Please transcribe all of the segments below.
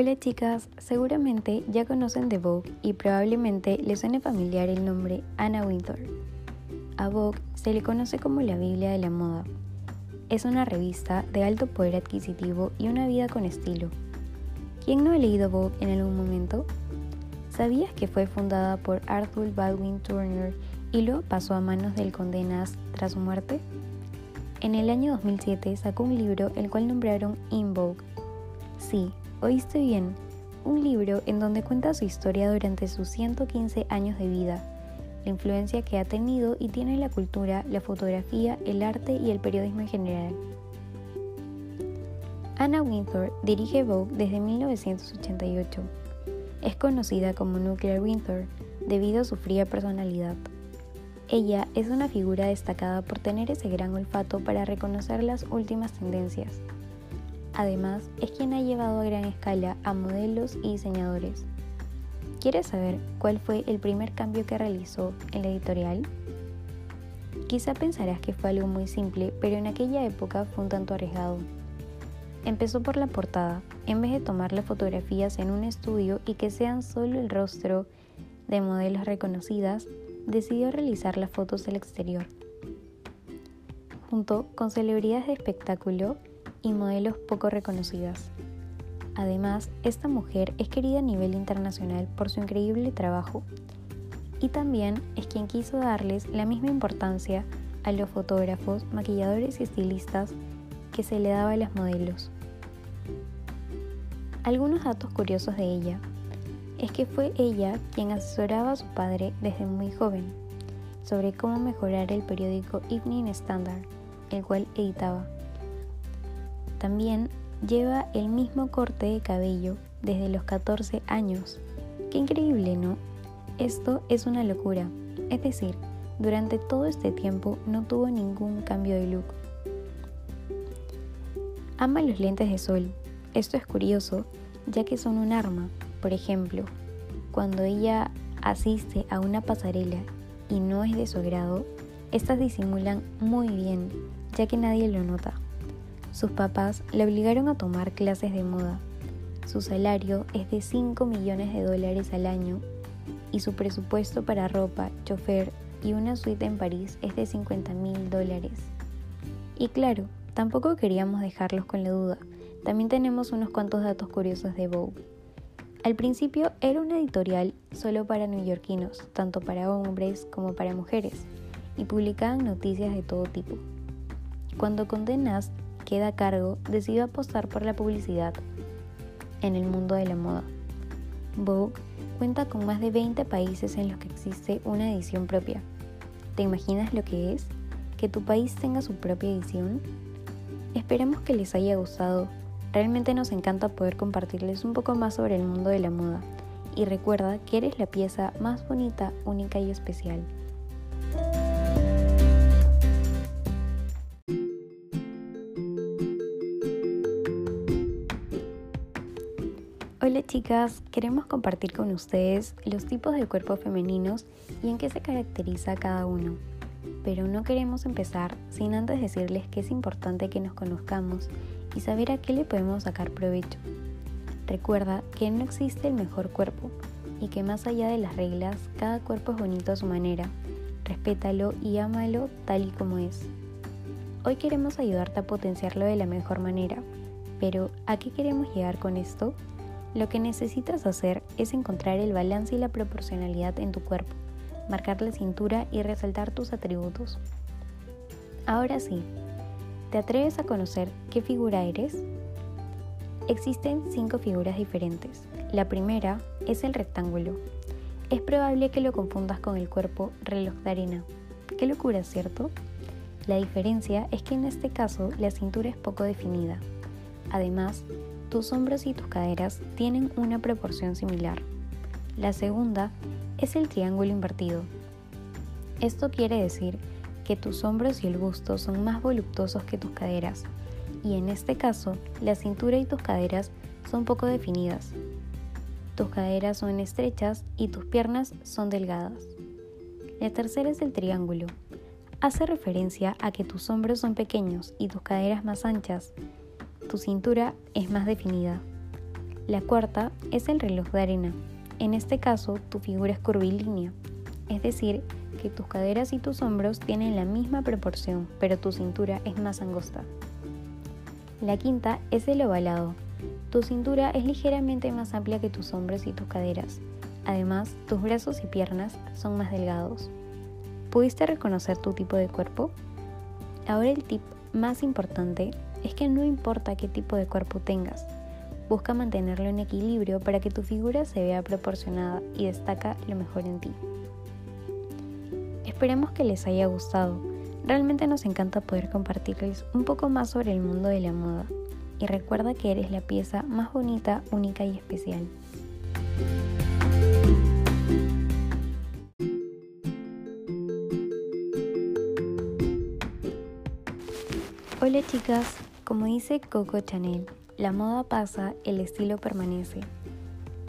Hola chicas, seguramente ya conocen The Vogue y probablemente les suene familiar el nombre Anna Wintour. A Vogue se le conoce como la Biblia de la moda. Es una revista de alto poder adquisitivo y una vida con estilo. ¿Quién no ha leído Vogue en algún momento? ¿Sabías que fue fundada por Arthur Baldwin Turner y luego pasó a manos del Condenas tras su muerte? En el año 2007 sacó un libro el cual nombraron In Vogue. Sí, oíste bien, un libro en donde cuenta su historia durante sus 115 años de vida, la influencia que ha tenido y tiene en la cultura, la fotografía, el arte y el periodismo en general. Anna Wintour dirige Vogue desde 1988. Es conocida como Nuclear Wintour debido a su fría personalidad. Ella es una figura destacada por tener ese gran olfato para reconocer las últimas tendencias. Además, es quien ha llevado a gran escala a modelos y diseñadores. ¿Quieres saber cuál fue el primer cambio que realizó en la editorial? Quizá pensarás que fue algo muy simple, pero en aquella época fue un tanto arriesgado. Empezó por la portada, en vez de tomar las fotografías en un estudio y que sean solo el rostro de modelos reconocidas, decidió realizar las fotos del exterior. Junto con celebridades de espectáculo y modelos poco reconocidas. Además, esta mujer es querida a nivel internacional por su increíble trabajo y también es quien quiso darles la misma importancia a los fotógrafos, maquilladores y estilistas que se le daba a las modelos. Algunos datos curiosos de ella es que fue ella quien asesoraba a su padre desde muy joven sobre cómo mejorar el periódico Evening Standard, el cual editaba. También lleva el mismo corte de cabello desde los 14 años. Qué increíble, ¿no? Esto es una locura. Es decir, durante todo este tiempo no tuvo ningún cambio de look. Ama los lentes de sol. Esto es curioso, ya que son un arma. Por ejemplo, cuando ella asiste a una pasarela y no es de su agrado, estas disimulan muy bien, ya que nadie lo nota. Sus papás le obligaron a tomar clases de moda. Su salario es de 5 millones de dólares al año y su presupuesto para ropa, chofer y una suite en París es de 50 mil dólares. Y claro, Tampoco queríamos dejarlos con la duda. También tenemos unos cuantos datos curiosos de Vogue. Al principio era una editorial solo para neoyorquinos, tanto para hombres como para mujeres, y publicaban noticias de todo tipo. Cuando Condé Nast queda a cargo, decidió apostar por la publicidad en el mundo de la moda. Vogue cuenta con más de 20 países en los que existe una edición propia. ¿Te imaginas lo que es? ¿Que tu país tenga su propia edición? Esperemos que les haya gustado. Realmente nos encanta poder compartirles un poco más sobre el mundo de la moda. Y recuerda que eres la pieza más bonita, única y especial. Chicas, queremos compartir con ustedes los tipos de cuerpos femeninos y en qué se caracteriza cada uno pero no queremos empezar sin antes decirles que es importante que nos conozcamos y saber a qué le podemos sacar provecho. Recuerda que no existe el mejor cuerpo y que más allá de las reglas, cada cuerpo es bonito a su manera. Respétalo y ámalo tal y como es. Hoy queremos ayudarte a potenciarlo de la mejor manera, pero ¿a qué queremos llegar con esto? Lo que necesitas hacer es encontrar el balance y la proporcionalidad en tu cuerpo marcar la cintura y resaltar tus atributos. Ahora sí, ¿te atreves a conocer qué figura eres? Existen cinco figuras diferentes. La primera es el rectángulo. Es probable que lo confundas con el cuerpo reloj de arena. Qué locura, ¿cierto? La diferencia es que en este caso la cintura es poco definida. Además, tus hombros y tus caderas tienen una proporción similar. La segunda es el triángulo invertido. Esto quiere decir que tus hombros y el busto son más voluptuosos que tus caderas, y en este caso la cintura y tus caderas son poco definidas. Tus caderas son estrechas y tus piernas son delgadas. La tercera es el triángulo. Hace referencia a que tus hombros son pequeños y tus caderas más anchas. Tu cintura es más definida. La cuarta es el reloj de arena. En este caso, tu figura es curvilínea, es decir, que tus caderas y tus hombros tienen la misma proporción, pero tu cintura es más angosta. La quinta es el ovalado. Tu cintura es ligeramente más amplia que tus hombros y tus caderas. Además, tus brazos y piernas son más delgados. ¿Pudiste reconocer tu tipo de cuerpo? Ahora el tip más importante es que no importa qué tipo de cuerpo tengas, busca mantenerlo en equilibrio para que tu figura se vea proporcionada y destaca lo mejor en ti. Esperemos que les haya gustado. Realmente nos encanta poder compartirles un poco más sobre el mundo de la moda. Y recuerda que eres la pieza más bonita, única y especial. Hola chicas, como dice Coco Chanel, la moda pasa, el estilo permanece.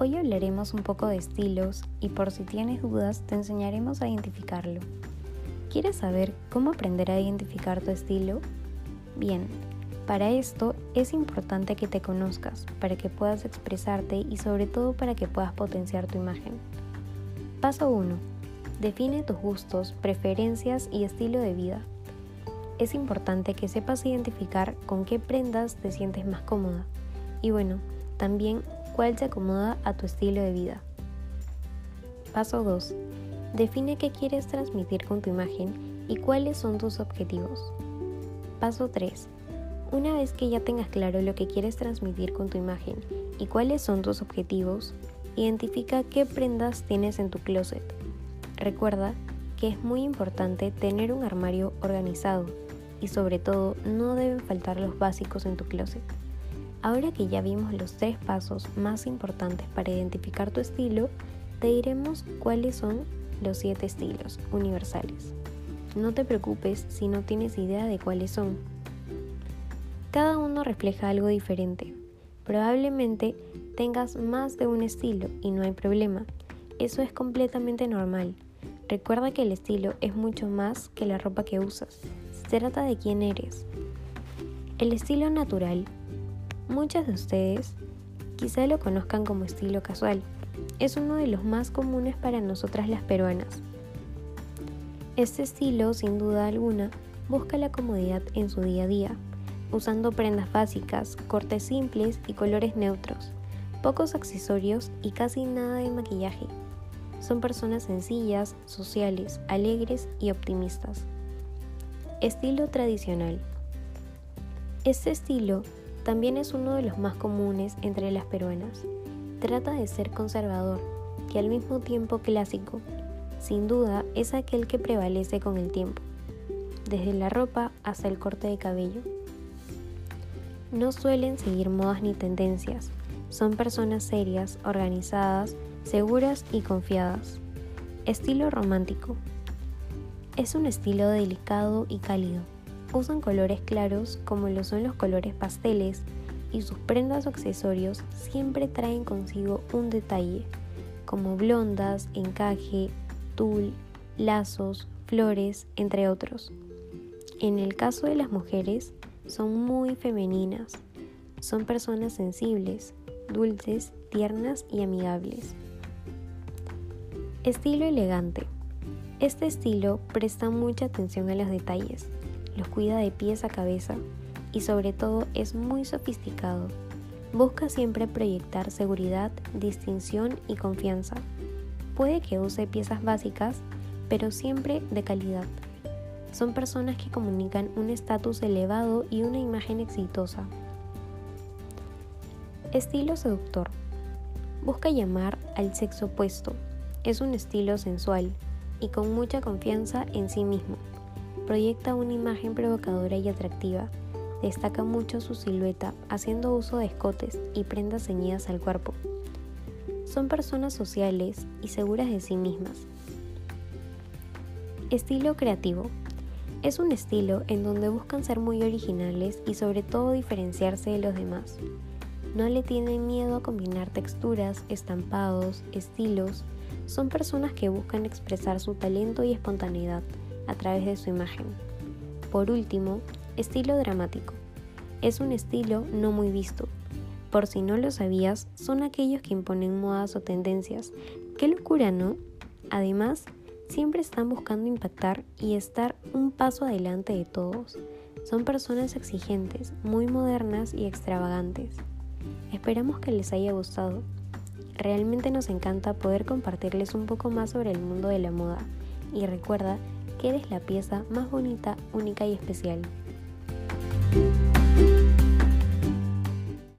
Hoy hablaremos un poco de estilos y por si tienes dudas te enseñaremos a identificarlo. ¿Quieres saber cómo aprender a identificar tu estilo? Bien, para esto es importante que te conozcas, para que puedas expresarte y sobre todo para que puedas potenciar tu imagen. Paso 1. Define tus gustos, preferencias y estilo de vida. Es importante que sepas identificar con qué prendas te sientes más cómoda. Y bueno, también cuál se acomoda a tu estilo de vida. Paso 2. Define qué quieres transmitir con tu imagen y cuáles son tus objetivos. Paso 3. Una vez que ya tengas claro lo que quieres transmitir con tu imagen y cuáles son tus objetivos, identifica qué prendas tienes en tu closet. Recuerda que es muy importante tener un armario organizado y sobre todo no deben faltar los básicos en tu closet. Ahora que ya vimos los tres pasos más importantes para identificar tu estilo, te diremos cuáles son los siete estilos universales. No te preocupes si no tienes idea de cuáles son. Cada uno refleja algo diferente. Probablemente tengas más de un estilo y no hay problema. Eso es completamente normal. Recuerda que el estilo es mucho más que la ropa que usas. Se trata de quién eres. El estilo natural Muchas de ustedes quizá lo conozcan como estilo casual. Es uno de los más comunes para nosotras las peruanas. Este estilo, sin duda alguna, busca la comodidad en su día a día, usando prendas básicas, cortes simples y colores neutros, pocos accesorios y casi nada de maquillaje. Son personas sencillas, sociales, alegres y optimistas. Estilo tradicional. Este estilo también es uno de los más comunes entre las peruanas. Trata de ser conservador, que al mismo tiempo clásico. Sin duda es aquel que prevalece con el tiempo, desde la ropa hasta el corte de cabello. No suelen seguir modas ni tendencias, son personas serias, organizadas, seguras y confiadas. Estilo romántico. Es un estilo delicado y cálido usan colores claros como lo son los colores pasteles y sus prendas o accesorios siempre traen consigo un detalle, como blondas, encaje, tul, lazos, flores, entre otros. En el caso de las mujeres, son muy femeninas. Son personas sensibles, dulces, tiernas y amigables. Estilo elegante. Este estilo presta mucha atención a los detalles, los cuida de pies a cabeza y sobre todo es muy sofisticado. Busca siempre proyectar seguridad, distinción y confianza. Puede que use piezas básicas, pero siempre de calidad. Son personas que comunican un estatus elevado y una imagen exitosa. Estilo seductor. Busca llamar al sexo opuesto. Es un estilo sensual y con mucha confianza en sí mismo proyecta una imagen provocadora y atractiva. Destaca mucho su silueta, haciendo uso de escotes y prendas ceñidas al cuerpo. Son personas sociales y seguras de sí mismas. Estilo creativo. Es un estilo en donde buscan ser muy originales y sobre todo diferenciarse de los demás. No le tienen miedo a combinar texturas, estampados, estilos. Son personas que buscan expresar su talento y espontaneidad a través de su imagen. Por último, estilo dramático. Es un estilo no muy visto. por si no lo sabías, son aquellos que imponen modas o tendencias. ¡Qué locura, no! Además, siempre están buscando impactar y estar un paso adelante de todos. Son personas exigentes, muy modernas y extravagantes. Esperamos que les haya gustado. Realmente nos encanta poder compartirles un poco más sobre el mundo de la moda y recuerda que eres la pieza más bonita, única y especial.